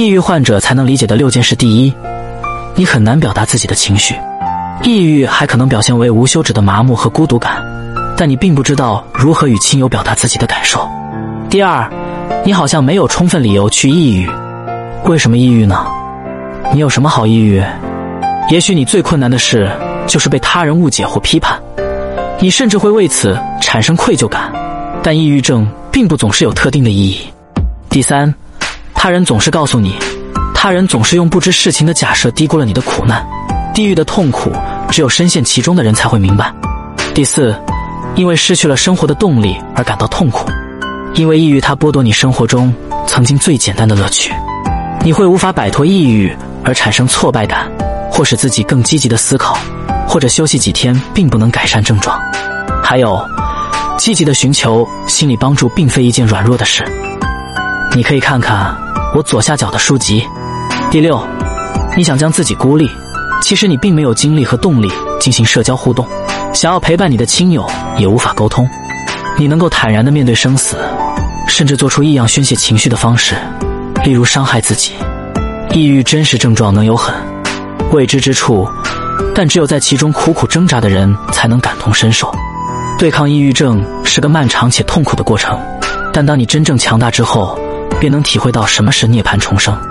抑郁患者才能理解的六件事：第一，你很难表达自己的情绪。抑郁还可能表现为无休止的麻木和孤独感，但你并不知道如何与亲友表达自己的感受。第二，你好像没有充分理由去抑郁。为什么抑郁呢？你有什么好抑郁？也许你最困难的事就是被他人误解或批判，你甚至会为此产生愧疚感。但抑郁症并不总是有特定的意义。第三，他人总是告诉你，他人总是用不知事情的假设低估了你的苦难。地狱的痛苦，只有深陷其中的人才会明白。第四，因为失去了生活的动力而感到痛苦，因为抑郁它剥夺你生活中曾经最简单的乐趣，你会无法摆脱抑郁而产生挫败感，或使自己更积极的思考，或者休息几天并不能改善症状。还有，积极的寻求心理帮助并非一件软弱的事。你可以看看我左下角的书籍。第六，你想将自己孤立。其实你并没有精力和动力进行社交互动，想要陪伴你的亲友也无法沟通。你能够坦然的面对生死，甚至做出异样宣泄情绪的方式，例如伤害自己。抑郁真实症状能有很未知之处，但只有在其中苦苦挣扎的人才能感同身受。对抗抑郁症是个漫长且痛苦的过程，但当你真正强大之后，便能体会到什么是涅槃重生。